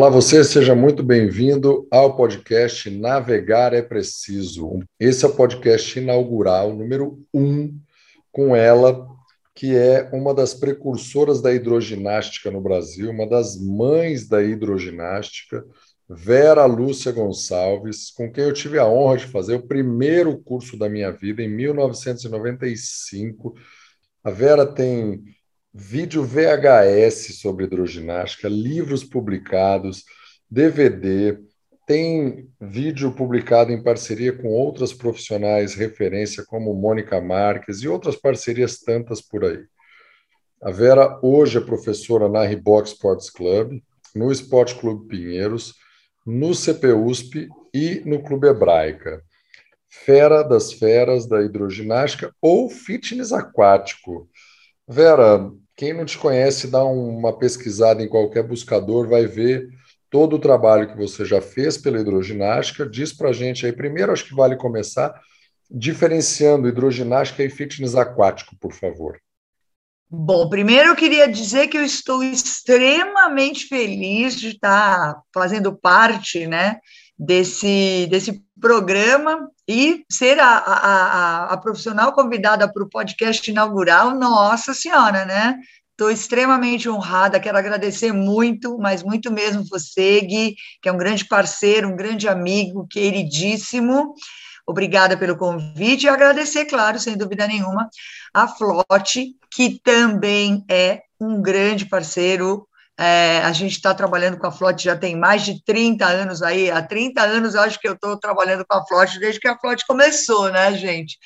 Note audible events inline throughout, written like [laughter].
Olá, você, seja muito bem-vindo ao podcast Navegar é Preciso. Esse é o podcast inaugural número um com ela, que é uma das precursoras da hidroginástica no Brasil, uma das mães da hidroginástica, Vera Lúcia Gonçalves, com quem eu tive a honra de fazer o primeiro curso da minha vida em 1995. A Vera tem vídeo VHS sobre hidroginástica, livros publicados, DVD, tem vídeo publicado em parceria com outras profissionais referência, como Mônica Marques e outras parcerias tantas por aí. A Vera hoje é professora na Reebok Sports Club, no Esporte Clube Pinheiros, no CPUSP e no Clube Hebraica. Fera das feras da hidroginástica ou fitness aquático. Vera, quem não te conhece, dá uma pesquisada em qualquer buscador, vai ver todo o trabalho que você já fez pela hidroginástica. Diz para a gente aí, primeiro, acho que vale começar diferenciando hidroginástica e fitness aquático, por favor. Bom, primeiro eu queria dizer que eu estou extremamente feliz de estar fazendo parte né, desse, desse programa e ser a, a, a, profissional convidada para o podcast inaugural, nossa senhora, né? Estou extremamente honrada, quero agradecer muito, mas muito mesmo você, Gui, que é um grande parceiro, um grande amigo, queridíssimo. Obrigada pelo convite e agradecer, claro, sem dúvida nenhuma, a Flote, que também é um grande parceiro, é, a gente está trabalhando com a Flote já tem mais de 30 anos aí. Há 30 anos eu acho que eu estou trabalhando com a Flote desde que a Flote começou, né, gente?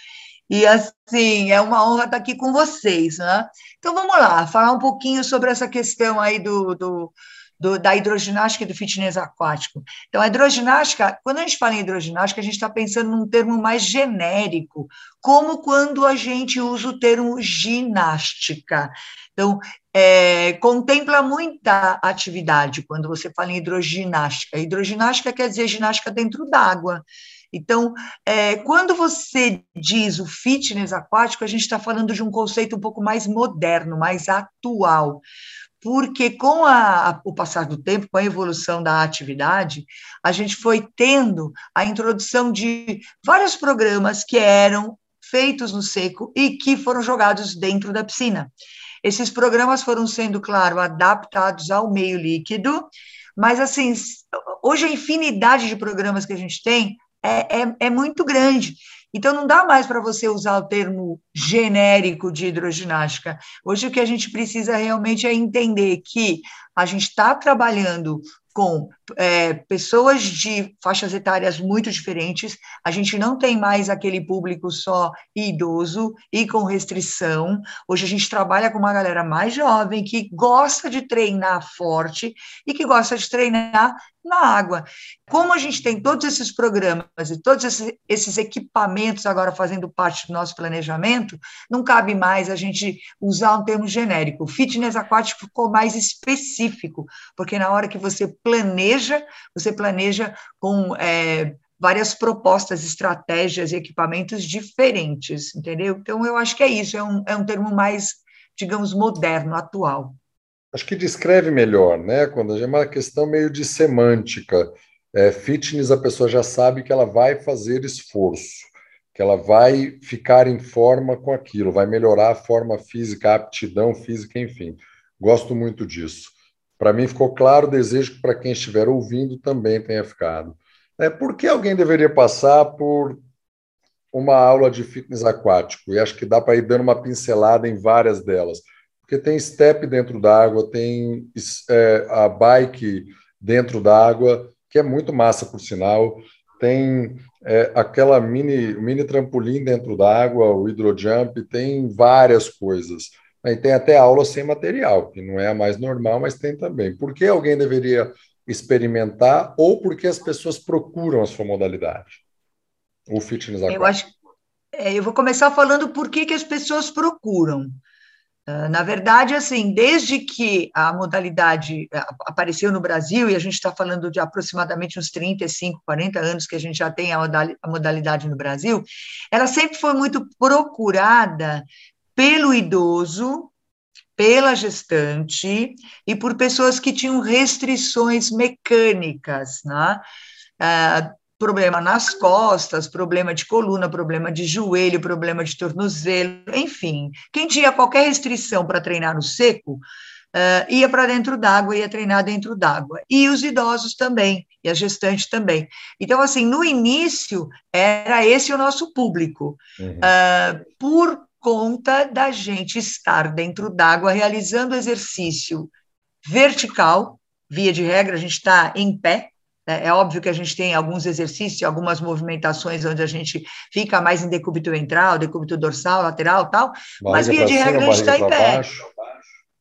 E assim, é uma honra estar aqui com vocês, né? Então vamos lá, falar um pouquinho sobre essa questão aí do, do, do, da hidroginástica e do fitness aquático. Então, a hidroginástica, quando a gente fala em hidroginástica, a gente está pensando num termo mais genérico, como quando a gente usa o termo ginástica. Então, é, contempla muita atividade quando você fala em hidroginástica. Hidroginástica quer dizer ginástica dentro d'água. Então, é, quando você diz o fitness aquático, a gente está falando de um conceito um pouco mais moderno, mais atual porque com a, o passar do tempo, com a evolução da atividade, a gente foi tendo a introdução de vários programas que eram feitos no seco e que foram jogados dentro da piscina. Esses programas foram sendo, claro, adaptados ao meio líquido, mas assim, hoje a infinidade de programas que a gente tem é, é, é muito grande. Então, não dá mais para você usar o termo genérico de hidroginástica. Hoje, o que a gente precisa realmente é entender que a gente está trabalhando com é, pessoas de faixas etárias muito diferentes, a gente não tem mais aquele público só idoso e com restrição. Hoje a gente trabalha com uma galera mais jovem que gosta de treinar forte e que gosta de treinar na água. Como a gente tem todos esses programas e todos esses equipamentos agora fazendo parte do nosso planejamento, não cabe mais a gente usar um termo genérico. O fitness aquático ficou mais específico, porque na hora que você planeja, você planeja com é, várias propostas, estratégias e equipamentos diferentes, entendeu? Então, eu acho que é isso, é um, é um termo mais, digamos, moderno, atual acho que descreve melhor, né? Quando é uma questão meio de semântica. É, fitness, a pessoa já sabe que ela vai fazer esforço, que ela vai ficar em forma com aquilo, vai melhorar a forma física, a aptidão física, enfim. Gosto muito disso. Para mim ficou claro, desejo que para quem estiver ouvindo também tenha ficado. É, por que alguém deveria passar por uma aula de fitness aquático? E acho que dá para ir dando uma pincelada em várias delas porque tem step dentro d'água, tem é, a bike dentro d'água, que é muito massa, por sinal, tem é, aquela mini, mini trampolim dentro d'água, o hidrojump, tem várias coisas. E tem até aula sem material, que não é a mais normal, mas tem também. Por que alguém deveria experimentar ou por que as pessoas procuram a sua modalidade? O fitness aquático. Eu acho, é, eu vou começar falando por que, que as pessoas procuram. Ah, na verdade, assim, desde que a modalidade eh, apareceu no Brasil, e a gente está falando de aproximadamente uns 35, 40 anos que a gente já tem a modalidade no Brasil, ela sempre foi muito procurada pelo idoso pela gestante e por pessoas que tinham restrições mecânicas, né? Ah, problema nas costas, problema de coluna, problema de joelho, problema de tornozelo, enfim. Quem tinha qualquer restrição para treinar no seco, uh, ia para dentro d'água, ia treinar dentro d'água. E os idosos também, e a gestante também. Então, assim, no início, era esse o nosso público. Uhum. Uh, por conta da gente estar dentro d'água realizando exercício vertical, via de regra, a gente está em pé? É óbvio que a gente tem alguns exercícios, algumas movimentações onde a gente fica mais em decúbito ventral, decúbito dorsal, lateral, tal, mas via de regra a gente está em pé. Baixo.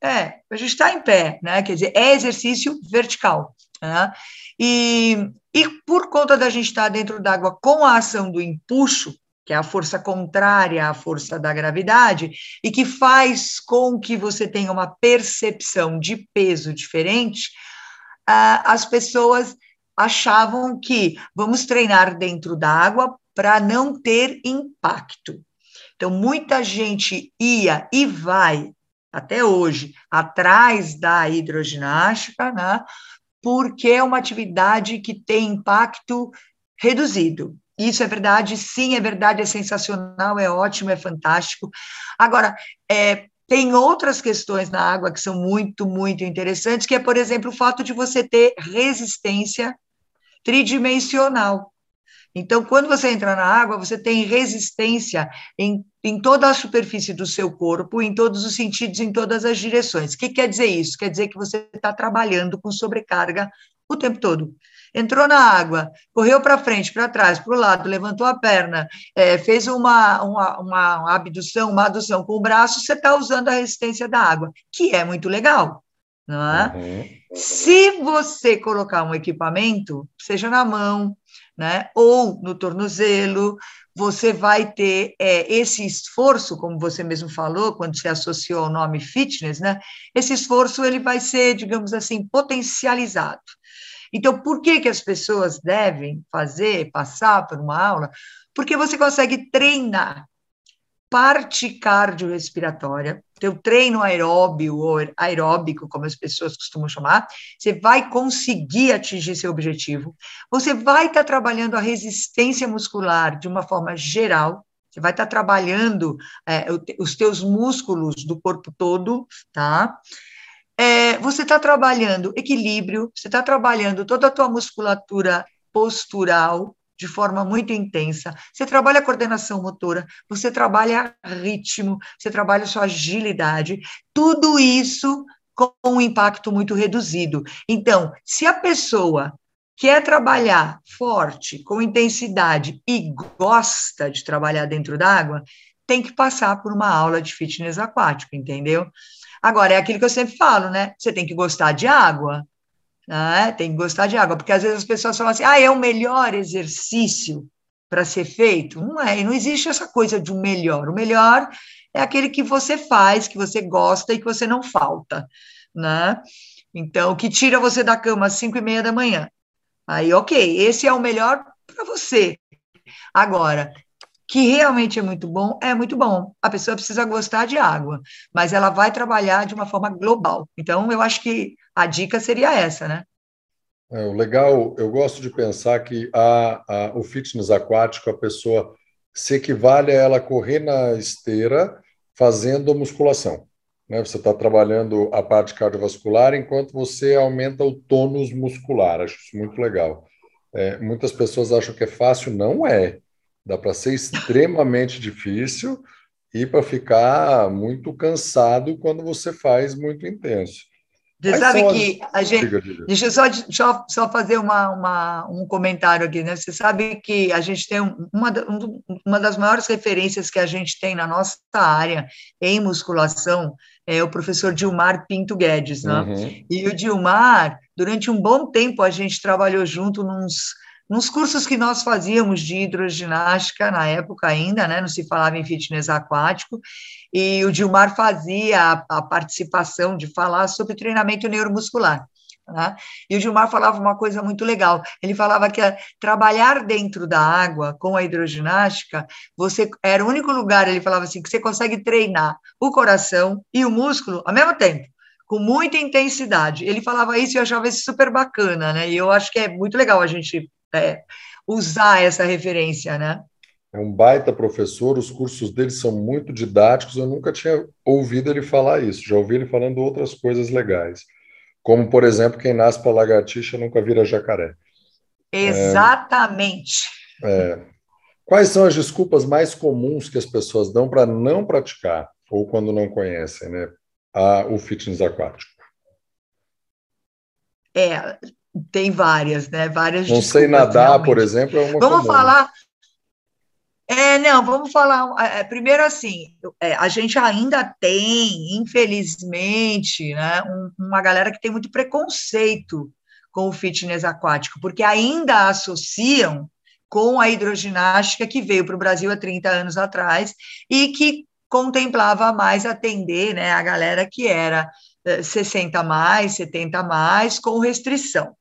É, a gente está em pé, né? Quer dizer, é exercício vertical. Né? E, e por conta da gente estar dentro d'água com a ação do empuxo, que é a força contrária à força da gravidade, e que faz com que você tenha uma percepção de peso diferente, as pessoas achavam que vamos treinar dentro da água para não ter impacto. Então, muita gente ia e vai, até hoje, atrás da hidroginástica, né? porque é uma atividade que tem impacto reduzido. Isso é verdade, sim, é verdade, é sensacional, é ótimo, é fantástico. Agora, é, tem outras questões na água que são muito, muito interessantes, que é, por exemplo, o fato de você ter resistência tridimensional. Então, quando você entra na água, você tem resistência em, em toda a superfície do seu corpo, em todos os sentidos, em todas as direções. O que quer dizer isso? Quer dizer que você está trabalhando com sobrecarga o tempo todo entrou na água, correu para frente, para trás, para o lado, levantou a perna, é, fez uma, uma, uma abdução, uma adução com o braço, você está usando a resistência da água, que é muito legal. É? Uhum. Se você colocar um equipamento, seja na mão, né, ou no tornozelo, você vai ter é, esse esforço, como você mesmo falou, quando você associou ao nome fitness, né? Esse esforço ele vai ser, digamos assim, potencializado. Então, por que, que as pessoas devem fazer, passar por uma aula? Porque você consegue treinar parte cardiorrespiratória, teu treino aeróbio ou aeróbico, como as pessoas costumam chamar, você vai conseguir atingir seu objetivo. Você vai estar trabalhando a resistência muscular de uma forma geral, você vai estar trabalhando é, os teus músculos do corpo todo, tá? é, você está trabalhando equilíbrio, você está trabalhando toda a tua musculatura postural de forma muito intensa, você trabalha coordenação motora, você trabalha ritmo, você trabalha sua agilidade, tudo isso com um impacto muito reduzido. Então, se a pessoa quer trabalhar forte, com intensidade e gosta de trabalhar dentro d'água, tem que passar por uma aula de fitness aquático, entendeu? Agora, é aquilo que eu sempre falo, né? Você tem que gostar de água, né? tem que gostar de água, porque às vezes as pessoas falam assim, ah, é o melhor exercício para ser feito. Não é, não existe essa coisa de um melhor. O melhor é aquele que você faz, que você gosta e que você não falta, né? Então, que tira você da cama às cinco e meia da manhã. Aí, ok, esse é o melhor para você. Agora, que realmente é muito bom, é muito bom. A pessoa precisa gostar de água, mas ela vai trabalhar de uma forma global. Então, eu acho que a dica seria essa, né? É, o legal, eu gosto de pensar que a, a, o fitness aquático, a pessoa se equivale a ela correr na esteira fazendo musculação. Né? Você está trabalhando a parte cardiovascular enquanto você aumenta o tônus muscular. Acho isso muito legal. É, muitas pessoas acham que é fácil, não é. Dá para ser extremamente difícil e para ficar muito cansado quando você faz muito intenso. Você sabe que as... a gente. Diga, diga. Deixa eu só, só, só fazer uma, uma, um comentário aqui, né? Você sabe que a gente tem uma, uma das maiores referências que a gente tem na nossa área em musculação é o professor Dilmar Pinto Guedes, né? Uhum. E o Dilmar, durante um bom tempo, a gente trabalhou junto nos nos cursos que nós fazíamos de hidroginástica, na época ainda, né, não se falava em fitness aquático, e o Dilmar fazia a, a participação de falar sobre treinamento neuromuscular. Né? E o Gilmar falava uma coisa muito legal. Ele falava que trabalhar dentro da água com a hidroginástica, você era o único lugar, ele falava assim, que você consegue treinar o coração e o músculo ao mesmo tempo, com muita intensidade. Ele falava isso e eu achava isso super bacana, né? E eu acho que é muito legal a gente é, usar essa referência, né? É um baita professor, os cursos dele são muito didáticos, eu nunca tinha ouvido ele falar isso, já ouvi ele falando outras coisas legais. Como, por exemplo, quem nasce para lagartixa nunca vira jacaré. Exatamente. É, é. Quais são as desculpas mais comuns que as pessoas dão para não praticar, ou quando não conhecem, né, a, o fitness aquático? É, tem várias, né? Várias Não sei nadar, realmente. por exemplo, é uma Vamos comum. falar. É, não, vamos falar. É, é, primeiro, assim, é, a gente ainda tem, infelizmente, né, um, uma galera que tem muito preconceito com o fitness aquático, porque ainda associam com a hidroginástica que veio para o Brasil há 30 anos atrás e que contemplava mais atender né, a galera que era 60 é, mais, 70 mais, com restrição.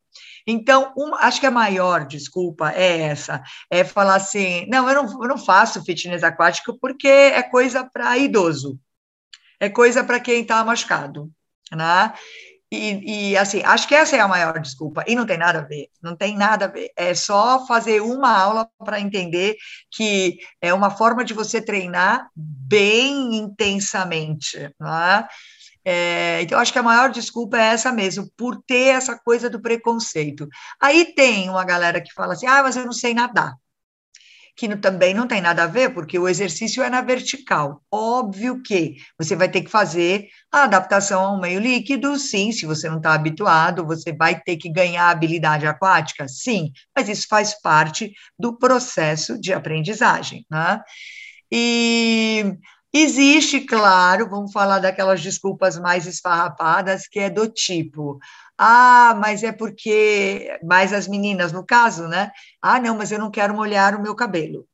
Então, acho que a maior desculpa é essa, é falar assim, não, eu não, eu não faço fitness aquático porque é coisa para idoso, é coisa para quem está machucado, né? E, e, assim, acho que essa é a maior desculpa, e não tem nada a ver, não tem nada a ver, é só fazer uma aula para entender que é uma forma de você treinar bem intensamente, né? É, então, acho que a maior desculpa é essa mesmo, por ter essa coisa do preconceito. Aí tem uma galera que fala assim: ah, mas eu não sei nadar. Que também não tem nada a ver, porque o exercício é na vertical. Óbvio que você vai ter que fazer a adaptação ao meio líquido, sim, se você não está habituado, você vai ter que ganhar habilidade aquática, sim, mas isso faz parte do processo de aprendizagem. Né? E Existe, claro, vamos falar daquelas desculpas mais esfarrapadas, que é do tipo, ah, mas é porque, mais as meninas no caso, né? Ah, não, mas eu não quero molhar o meu cabelo.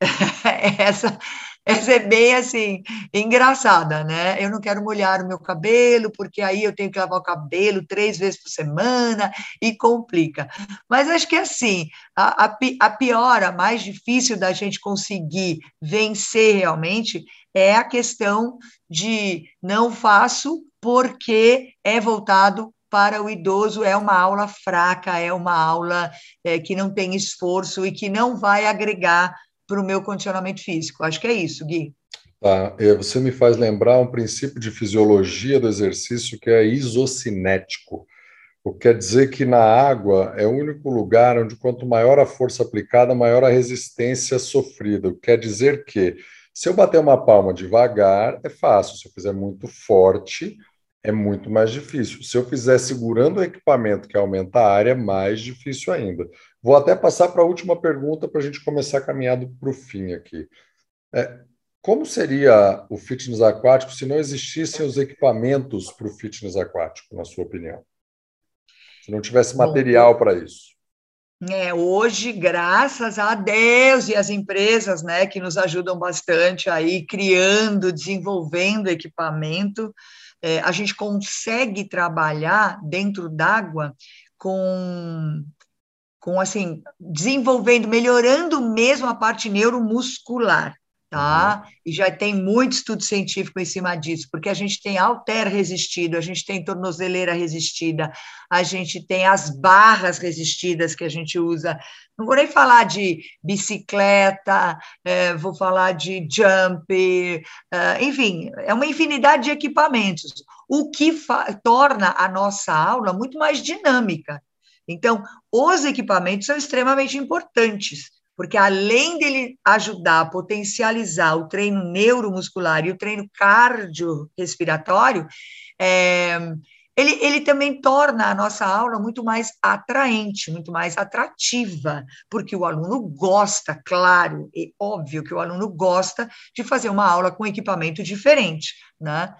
[laughs] essa, essa é bem assim, engraçada, né? Eu não quero molhar o meu cabelo, porque aí eu tenho que lavar o cabelo três vezes por semana e complica. Mas acho que assim, a, a, a pior, a mais difícil da gente conseguir vencer realmente é a questão de não faço porque é voltado para o idoso, é uma aula fraca, é uma aula é, que não tem esforço e que não vai agregar para o meu condicionamento físico. Acho que é isso, Gui. Tá. É, você me faz lembrar um princípio de fisiologia do exercício que é isocinético. O que quer dizer que na água é o único lugar onde, quanto maior a força aplicada, maior a resistência sofrida. O que quer dizer que se eu bater uma palma devagar, é fácil. Se eu fizer muito forte, é muito mais difícil. Se eu fizer segurando o equipamento que aumenta a área, é mais difícil ainda. Vou até passar para a última pergunta para a gente começar caminhado para o fim aqui. É, como seria o fitness aquático se não existissem os equipamentos para o fitness aquático, na sua opinião? Se não tivesse material para isso? É, hoje, graças a Deus e as empresas né, que nos ajudam bastante aí, criando, desenvolvendo equipamento, é, a gente consegue trabalhar dentro d'água com, com, assim, desenvolvendo, melhorando mesmo a parte neuromuscular tá? Uhum. E já tem muito estudo científico em cima disso, porque a gente tem alter resistido, a gente tem tornozeleira resistida, a gente tem as barras resistidas que a gente usa. Não vou nem falar de bicicleta, é, vou falar de jump, é, enfim, é uma infinidade de equipamentos, o que torna a nossa aula muito mais dinâmica. Então, os equipamentos são extremamente importantes porque além dele ajudar a potencializar o treino neuromuscular e o treino cardiorrespiratório, é, ele, ele também torna a nossa aula muito mais atraente, muito mais atrativa, porque o aluno gosta, claro, e óbvio que o aluno gosta de fazer uma aula com equipamento diferente, né?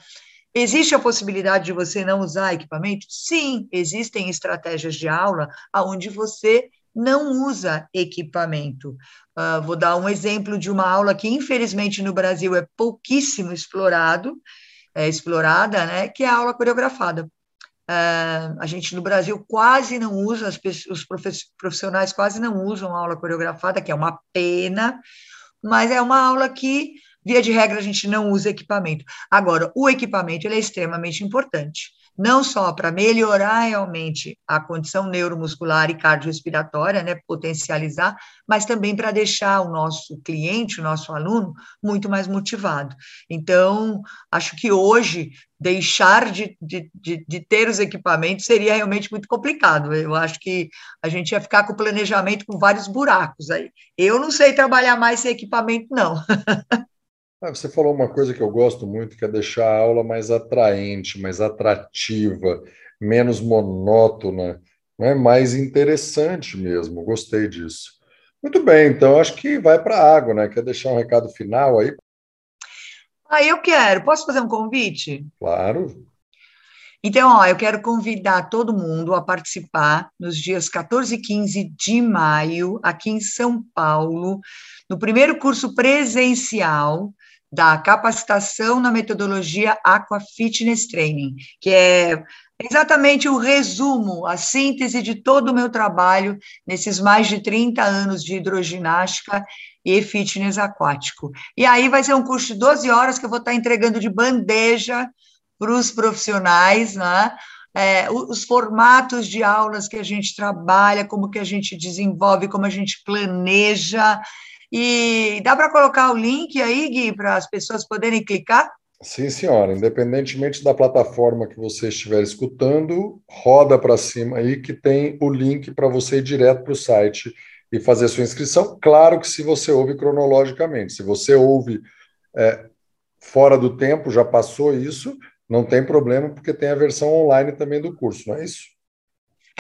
Existe a possibilidade de você não usar equipamento? Sim, existem estratégias de aula onde você não usa equipamento. Uh, vou dar um exemplo de uma aula que, infelizmente, no Brasil é pouquíssimo explorado, é explorada, né, que é a aula coreografada. Uh, a gente no Brasil quase não usa, as, os profissionais quase não usam aula coreografada, que é uma pena, mas é uma aula que, via de regra, a gente não usa equipamento. Agora, o equipamento é extremamente importante não só para melhorar realmente a condição neuromuscular e cardiorrespiratória, né, potencializar, mas também para deixar o nosso cliente, o nosso aluno, muito mais motivado. Então, acho que hoje deixar de, de, de, de, ter os equipamentos seria realmente muito complicado. Eu acho que a gente ia ficar com o planejamento com vários buracos aí. Eu não sei trabalhar mais sem equipamento, não. [laughs] Ah, você falou uma coisa que eu gosto muito, que é deixar a aula mais atraente, mais atrativa, menos monótona, né? mais interessante mesmo. Gostei disso. Muito bem, então acho que vai para a água, né? Quer deixar um recado final aí? Ah, eu quero. Posso fazer um convite? Claro. Então, ó, eu quero convidar todo mundo a participar nos dias 14 e 15 de maio, aqui em São Paulo, no primeiro curso presencial da capacitação na metodologia Aqua Fitness Training, que é exatamente o resumo, a síntese de todo o meu trabalho nesses mais de 30 anos de hidroginástica e fitness aquático. E aí vai ser um curso de 12 horas que eu vou estar entregando de bandeja para os profissionais, né? É, os formatos de aulas que a gente trabalha, como que a gente desenvolve, como a gente planeja, e dá para colocar o link aí, Gui, para as pessoas poderem clicar? Sim, senhora. Independentemente da plataforma que você estiver escutando, roda para cima aí que tem o link para você ir direto para o site e fazer sua inscrição. Claro que se você ouve cronologicamente, se você ouve é, fora do tempo, já passou isso, não tem problema, porque tem a versão online também do curso, não é isso?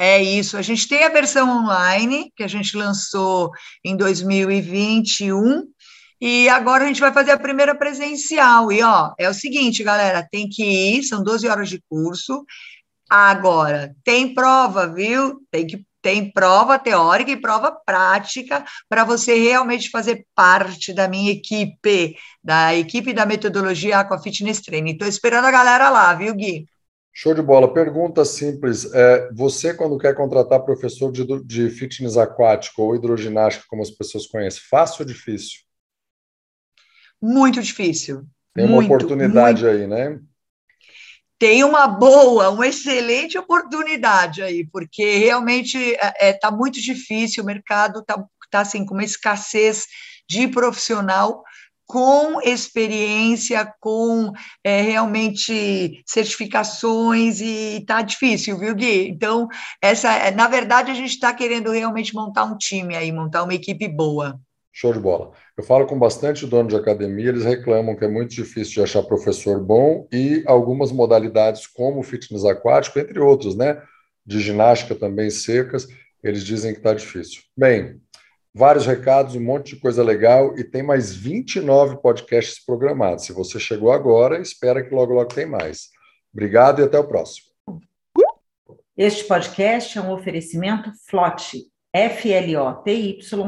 É isso. A gente tem a versão online, que a gente lançou em 2021, e agora a gente vai fazer a primeira presencial. E, ó, é o seguinte, galera, tem que ir, são 12 horas de curso. Agora, tem prova, viu? Tem que tem prova teórica e prova prática para você realmente fazer parte da minha equipe, da equipe da metodologia Aqua Fitness Training. Estou esperando a galera lá, viu, Gui? Show de bola. Pergunta simples. É, você, quando quer contratar professor de, de fitness aquático ou hidroginástica, como as pessoas conhecem, fácil ou difícil? Muito difícil. Tem uma muito, oportunidade muito. aí, né? Tem uma boa, uma excelente oportunidade aí, porque realmente está é, é tá muito difícil, o mercado está tá, assim, com uma escassez de profissional com experiência, com é, realmente certificações e está difícil, viu, Gui? Então, essa, na verdade, a gente está querendo realmente montar um time aí, montar uma equipe boa. Show de bola. Eu falo com bastante dono de academia, eles reclamam que é muito difícil de achar professor bom e algumas modalidades como fitness aquático, entre outros, né? De ginástica também secas, eles dizem que está difícil. Bem, vários recados, um monte de coisa legal e tem mais 29 podcasts programados. Se você chegou agora, espera que logo, logo tem mais. Obrigado e até o próximo. Este podcast é um oferecimento FLOT, F-L-O-T-Y.com.